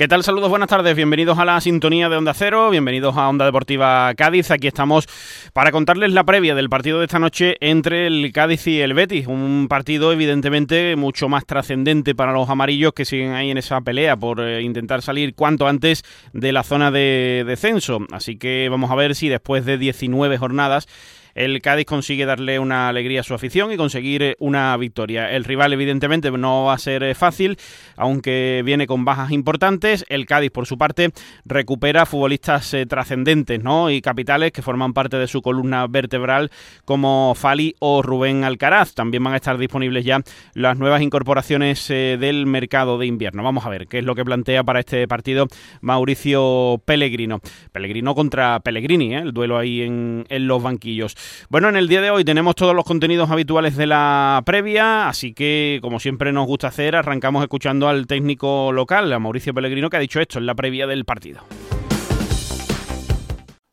¿Qué tal? Saludos, buenas tardes. Bienvenidos a la sintonía de Onda Cero, bienvenidos a Onda Deportiva Cádiz. Aquí estamos para contarles la previa del partido de esta noche entre el Cádiz y el Betis. Un partido evidentemente mucho más trascendente para los amarillos que siguen ahí en esa pelea por eh, intentar salir cuanto antes de la zona de descenso. Así que vamos a ver si después de 19 jornadas el Cádiz consigue darle una alegría a su afición y conseguir eh, una victoria. El rival evidentemente no va a ser eh, fácil, aunque viene con bajas importantes. El Cádiz por su parte recupera futbolistas eh, trascendentes ¿no? y capitales que forman parte de su columna vertebral como Fali o Rubén Alcaraz. También van a estar disponibles ya las nuevas incorporaciones del mercado de invierno. Vamos a ver qué es lo que plantea para este partido Mauricio Pellegrino. Pellegrino contra Pellegrini, el duelo ahí en, en los banquillos. Bueno, en el día de hoy tenemos todos los contenidos habituales de la previa, así que como siempre nos gusta hacer, arrancamos escuchando al técnico local, a Mauricio Pellegrino, que ha dicho esto en la previa del partido.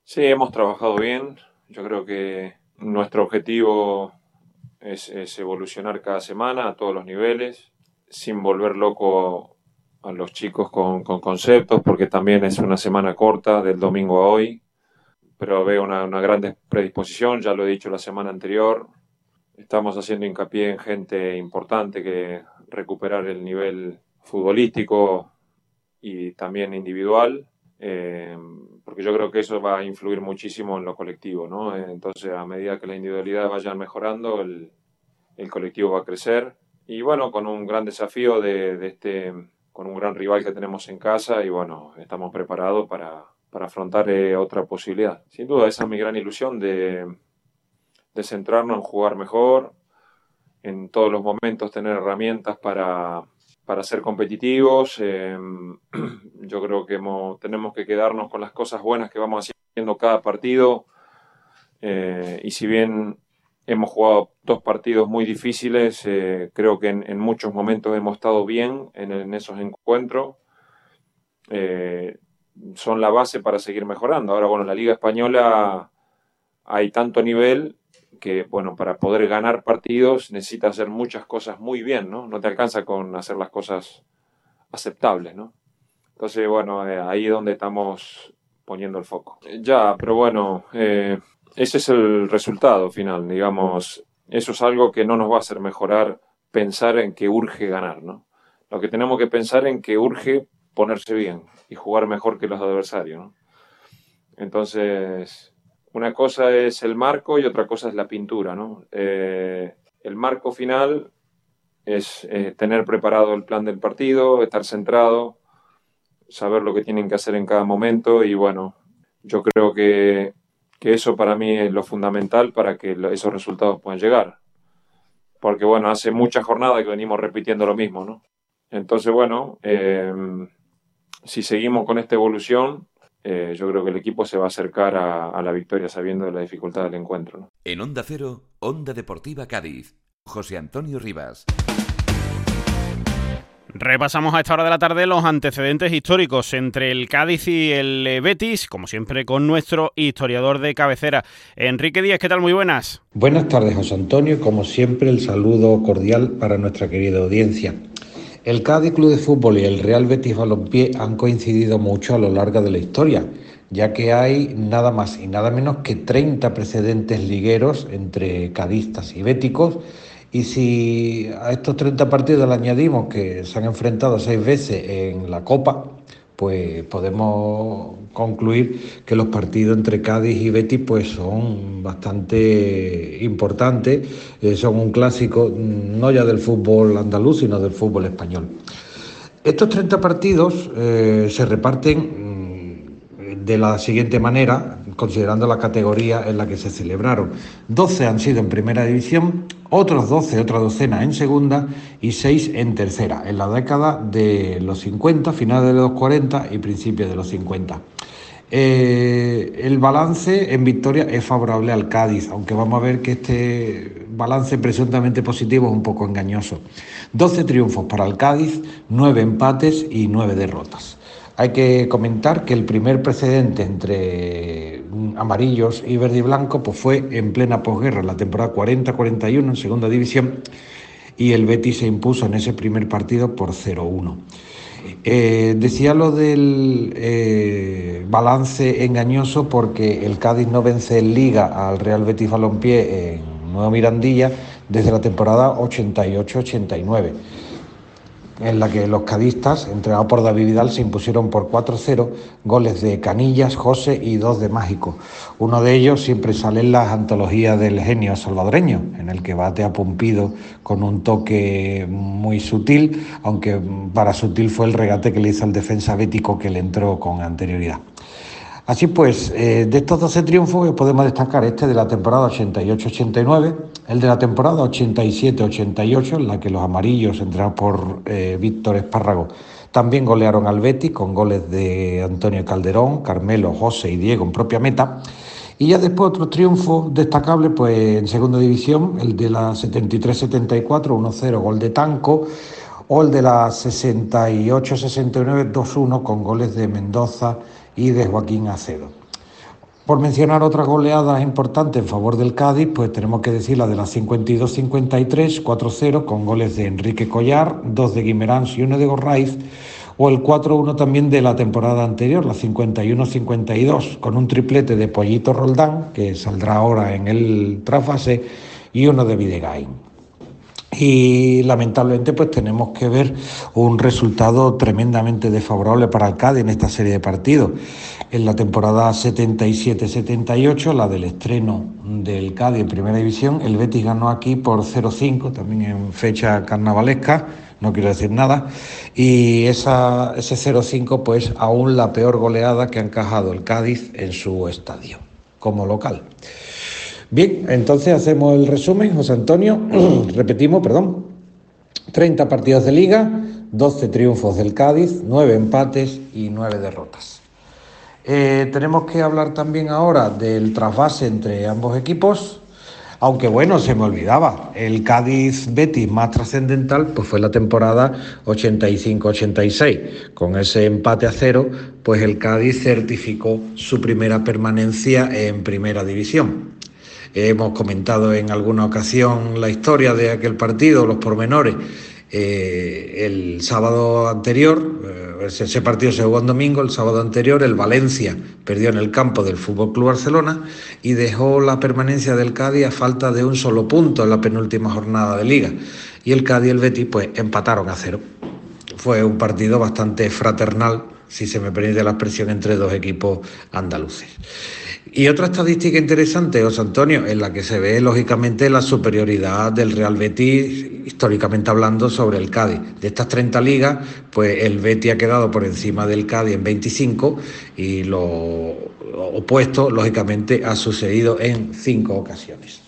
Sí, hemos trabajado bien. Yo creo que nuestro objetivo es, evolucionar cada semana a todos los niveles, sin volver loco a los chicos con, con conceptos, porque también es una semana corta del domingo a hoy pero veo una, una gran predisposición, ya lo he dicho la semana anterior. Estamos haciendo hincapié en gente importante que recuperar el nivel futbolístico y también individual, eh, porque yo creo que eso va a influir muchísimo en lo colectivo, ¿no? Entonces, a medida que la individualidad vaya mejorando, el, el colectivo va a crecer. Y bueno, con un gran desafío de, de este, con un gran rival que tenemos en casa y bueno, estamos preparados para, para afrontar eh, otra posibilidad. Sin duda, esa es mi gran ilusión de, de centrarnos en jugar mejor, en todos los momentos tener herramientas para, para ser competitivos. Em, yo creo que tenemos que quedarnos con las cosas buenas que vamos haciendo cada partido. Eh, y si bien hemos jugado dos partidos muy difíciles, eh, creo que en, muchos momentos hemos estado bien en, en esos encuentros son la base para seguir mejorando. Ahora, bueno, en la Liga Española hay tanto nivel que, bueno, para poder ganar partidos necesitas hacer muchas cosas muy bien, ¿no? No te alcanza con hacer las cosas aceptables, ¿no? Entonces, bueno, eh, ahí es donde estamos poniendo el foco. Ya, pero bueno, eh, ese es el resultado final, digamos. Eso es algo que no nos va a hacer mejorar pensar en que urge ganar, ¿no? Lo que tenemos que pensar en que urge ponerse bien y jugar mejor que los adversarios. Entonces, una cosa es el marco y otra cosa es la pintura. ¿no? Eh, el marco final es eh, tener preparado el plan del partido, estar centrado, saber lo que tienen que hacer en cada momento y bueno, yo creo que, eso para mí es lo fundamental para que esos resultados puedan llegar. Porque bueno, hace muchas jornadas que venimos repitiendo lo mismo, ¿no? Entonces, bueno, eh, si seguimos con esta evolución, eh, yo creo que el equipo se va a acercar a, la victoria sabiendo la dificultad del encuentro. En Onda Cero, Onda Deportiva Cádiz, José Antonio Rivas. Repasamos a esta hora de la tarde los antecedentes históricos entre el Cádiz y el Betis, como siempre con nuestro historiador de cabecera, Enrique Díaz. ¿Qué tal? Muy buenas. Buenas tardes, José Antonio. Como siempre, el saludo cordial para nuestra querida audiencia. El Cádiz Club de Fútbol y el Real Betis Balompié han coincidido mucho a lo largo de la historia, ya que hay nada más y nada menos que 30 precedentes ligueros entre cadistas y béticos. Y si a estos 30 partidos le añadimos que se han enfrentado seis veces en la Copa, pues podemos concluir que los partidos entre Cádiz y Betis pues son bastante importantes, eh, son un clásico mm, no ya del fútbol andaluz, sino del fútbol español. Estos 30 partidos eh, se reparten de la siguiente manera, considerando la categoría en la que se celebraron. 12 han sido en primera división, otros 12, otra docena en segunda y 6 en tercera, en la década de los 50, finales de los 40 y principios de los 50. Eh, el balance en victoria es favorable al Cádiz, aunque vamos a ver que este balance presuntamente positivo es un poco engañoso. 12 triunfos para el Cádiz, 9 empates y 9 derrotas. Hay que comentar que el primer precedente entre amarillos y verde y blanco pues fue en plena posguerra, la temporada 40-41 en segunda división, y el Betis se impuso en ese primer partido por 0-1. Eh, decía lo del eh, balance engañoso porque el Cádiz no vence en Liga al Real Betis Balompié en Nueva Mirandilla desde la temporada 88-89 en la que los cadistas, entrenados por David Vidal, se impusieron por 4-0, goles de Canillas, José y dos de Mágico. Uno de ellos siempre sale en las antologías del genio salvadoreño, en el que bate a Pumpido con un toque muy sutil, aunque para sutil fue el regate que le hizo al defensa bético que le entró con anterioridad. Así pues, eh, de estos 12 triunfos podemos destacar este de la temporada 88-89, el de la temporada 87-88, en la que los amarillos, entrenados por eh, Víctor Espárrago, también golearon al Betis con goles de Antonio Calderón, Carmelo, José y Diego en propia meta. Y ya después otro triunfo destacable pues en segunda división, el de la 73-74, 1-0 gol de Tanco, o el de la 68-69, 2-1 con goles de Mendoza y de Joaquín Acedo. Por mencionar otras goleadas importantes en favor del Cádiz, pues tenemos que decir la de la 52-53, 4-0, con goles de Enrique Collar, dos de Guimerans y uno de Gorraiz, o el 4-1 también de la temporada anterior, la 51-52, con un triplete de Pollito Roldán, que saldrá ahora en el trasfase, y uno de Videgain y lamentablemente pues tenemos que ver un resultado tremendamente desfavorable para el Cádiz en esta serie de partidos. En la temporada 77-78, la del estreno del Cádiz en Primera División, el Betis ganó aquí por 0-5, también en fecha carnavalesca, no quiero decir nada, y ese 0-5 pues aún la peor goleada que ha encajado el Cádiz en su estadio como local. Bien, entonces hacemos el resumen, José Antonio. Repetimos, perdón. 30 partidos de liga, 12 triunfos del Cádiz, 9 empates y 9 derrotas. Eh, tenemos que hablar también ahora del trasvase entre ambos equipos, aunque bueno, se me olvidaba, el Cádiz Betis más trascendental pues fue la temporada 85-86. Con ese empate a cero, pues el Cádiz certificó su primera permanencia en primera división. Hemos comentado en alguna ocasión la historia de aquel partido, los pormenores. Eh, el sábado anterior, eh, ese partido se jugó en domingo, el sábado anterior el Valencia perdió en el campo del Fútbol Club Barcelona y dejó la permanencia del Cádiz a falta de un solo punto en la penúltima jornada de liga. Y el Cádiz y el Betis pues empataron a cero. Fue un partido bastante fraternal, si se me permite la expresión, entre dos equipos andaluces. Y otra estadística interesante, José Antonio, en la que se ve lógicamente la superioridad del Real Betis, históricamente hablando, sobre el Cádiz. De estas 30 ligas, pues el Betis ha quedado por encima del Cádiz en 25 y lo opuesto, lógicamente, ha sucedido en cinco ocasiones.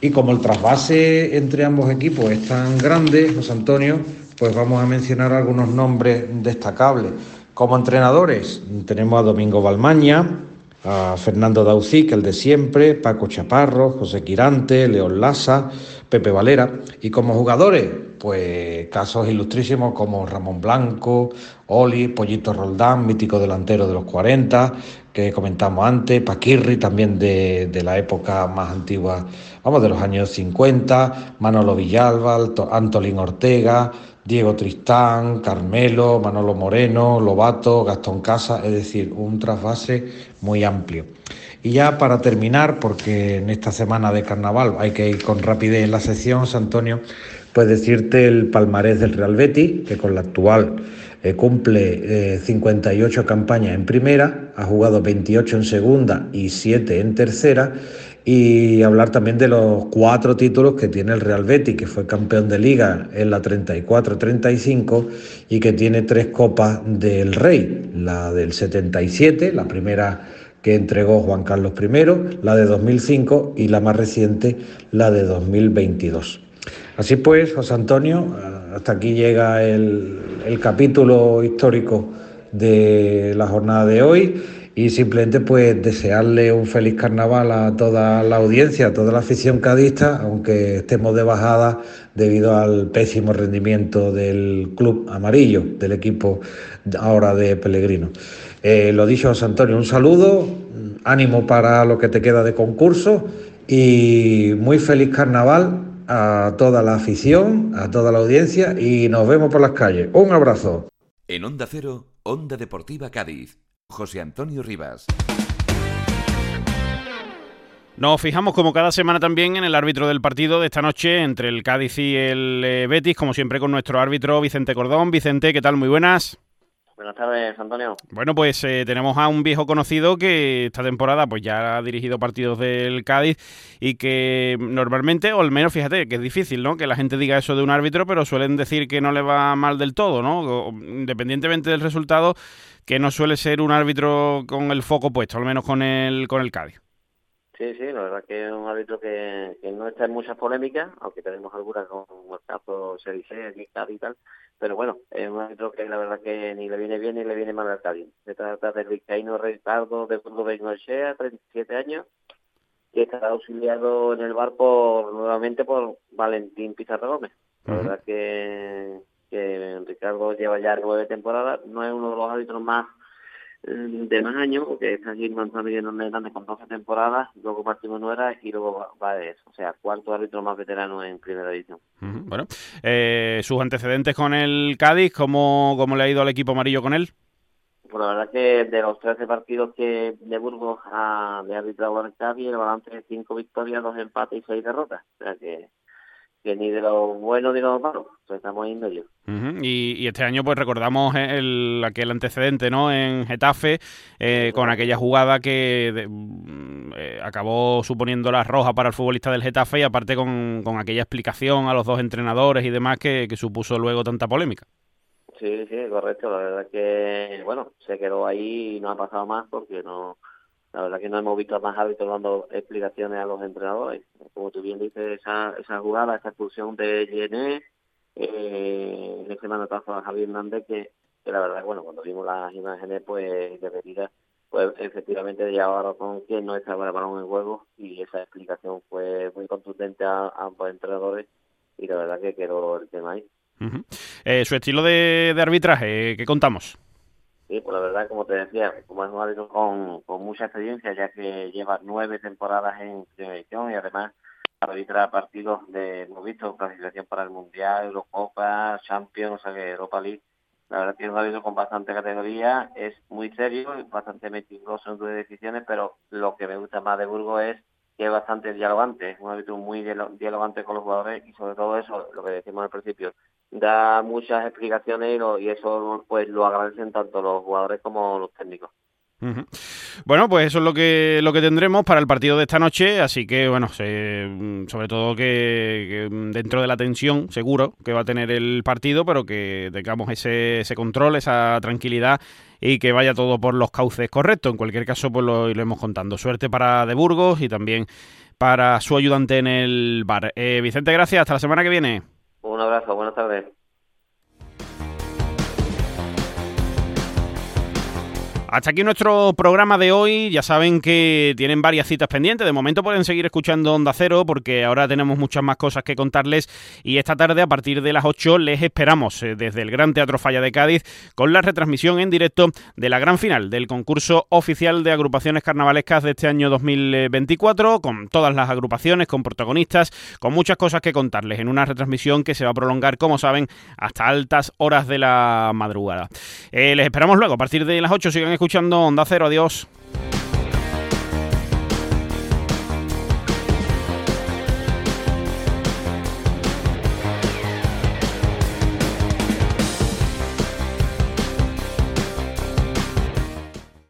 Y como el trasvase entre ambos equipos es tan grande, José Antonio, pues vamos a mencionar algunos nombres destacables. Como entrenadores tenemos a Domingo Balmaña, a Fernando Daucic, el de siempre, Paco Chaparro, José Quirante, León Lasa, Pepe Valera. Y como jugadores, pues casos ilustrísimos como Ramón Blanco, Oli, Pollito Roldán, mítico delantero de los 40, que comentamos antes, Paquirri, también de, de la época más antigua, vamos, de los años 50, Manolo Villalba, Antolín Ortega, Diego Tristán, Carmelo, Manolo Moreno, Lobato, Gastón Casa, es decir, un trasvase muy amplio. Y ya para terminar, porque en esta semana de carnaval hay que ir con rapidez en la sesión, Antonio, pues decirte el palmarés del Real Betis, que con la actual eh, cumple 58 eh, campañas en primera, ha jugado 28 en segunda y 7 en tercera y hablar también de los cuatro títulos que tiene el Real Betis, que fue campeón de liga en la 34-35 y que tiene tres copas del Rey, la del 77, la primera que entregó Juan Carlos I, la de 2005 y la más reciente, la de 2022. Así pues, José Antonio, hasta aquí llega el, el capítulo histórico de la jornada de hoy y simplemente pues desearle un feliz carnaval a toda la audiencia, a toda la afición cadista, aunque estemos de bajada debido al pésimo rendimiento del club amarillo, del equipo ahora de Pellegrino. Eh, lo dicho, José Antonio, un saludo, ánimo para lo que te queda de concurso y muy feliz carnaval a toda la afición, a toda la audiencia y nos vemos por las calles. Un abrazo. En Onda Cero, Onda Deportiva Cádiz, José Antonio Rivas. Nos fijamos como cada semana también en el árbitro del partido de esta noche entre el Cádiz y el eh, Betis, como siempre con nuestro árbitro Vicente Cordón. Vicente, ¿qué tal? Muy buenas. Buenas tardes, Antonio. Bueno, pues eh, tenemos a un viejo conocido que esta temporada pues ya ha dirigido partidos del Cádiz y que normalmente, o al menos fíjate, que es difícil, ¿no? Que la gente diga eso de un árbitro, pero suelen decir que no le va mal del todo, ¿no? independientemente del resultado, que no suele ser un árbitro con el foco puesto, al menos con el, con el Cádiz. Sí, sí, la verdad que es un árbitro que, no está en muchas polémicas, aunque tenemos algunas con el caso Serice, y tal, pero bueno, es un árbitro que la verdad que ni le viene bien ni le viene mal al Cádiz. Se trata del vizcaíno Ricardo de Burgo Bengochea, 37 años, que está auxiliado en el bar por nuevamente por Valentín Pizarro Gómez. La verdad que, que Ricardo lleva ya nueve temporadas, no es uno de los árbitros más de más años, porque es allí Gonzalo Miguel Hernández con 12 temporadas, luego Martín Nuera y luego eso. O sea, cuarto árbitro más veterano en primera división. Bueno, eh, sus antecedentes con el Cádiz, ¿cómo, ¿cómo le ha ido al equipo amarillo con él? Pues la verdad que de los 13 partidos que de Burgos ha de arbitrado el Cádiz, el balance es 5 victorias, 2 empates y 6 derrotas. O sea que que ni de lo bueno ni de lo malo, estamos yendo yo. y, este año pues recordamos el, aquel antecedente ¿no? en Getafe eh, con aquella jugada que mm, eh, acabó suponiendo la roja para el futbolista del Getafe y aparte con, con aquella explicación a los dos entrenadores y demás que, que supuso luego tanta polémica. Sí, sí, correcto. La verdad que, bueno, se quedó ahí y no ha pasado más porque no la verdad que no hemos visto a más árbitros dando explicaciones a los entrenadores. Como tú bien dices, esa, esa jugada, esa expulsión de Gené, eh, ese manotazo a Javier Hernández, que, la verdad, bueno, cuando vimos las imágenes, pues de medida, pues efectivamente llevaba razón que no estaba el balón en juego y esa explicación fue muy contundente a, ambos entrenadores y la verdad que quedó el tema ahí. Eh, su estilo de arbitraje, ¿qué contamos? Sí, pues la verdad, como te decía, como es un árbitro con, con mucha experiencia, ya que lleva nueve temporadas en televisión y además arbitra partidos de, hemos visto, clasificación para el Mundial, Eurocopa, Champions, o sea que Europa League. La verdad es un árbitro con bastante categoría, es muy serio, bastante meticuloso en sus decisiones, pero lo que me gusta más de Burgos es es bastante dialogante, es un árbitro muy dialogante con los jugadores y sobre todo eso, lo que decimos al principio, da muchas explicaciones y, eso pues lo agradecen tanto los jugadores como los técnicos. Bueno, pues eso es lo que lo que tendremos para el partido de esta noche, así que bueno, sobre todo que, dentro de la tensión, seguro que va a tener el partido, pero que tengamos ese, ese control, esa tranquilidad y que vaya todo por los cauces correctos. En cualquier caso, pues lo iremos contando. Suerte para De Burgos y también para su ayudante en el bar. Eh, Vicente, gracias. Hasta la semana que viene. Un abrazo, buenas tardes. Hasta aquí nuestro programa de hoy. Ya saben que tienen varias citas pendientes. De momento pueden seguir escuchando Onda Cero porque ahora tenemos muchas más cosas que contarles. Y esta tarde, a partir de las 8, les esperamos eh, desde el Gran Teatro Falla de Cádiz con la retransmisión en directo de la gran final del concurso oficial de agrupaciones carnavalescas de este año 2024. Con todas las agrupaciones, con protagonistas, con muchas cosas que contarles en una retransmisión que se va a prolongar, como saben, hasta altas horas de la madrugada. Eh, les esperamos luego a partir de las 8. Sigan escuchando Onda Cero. Adiós.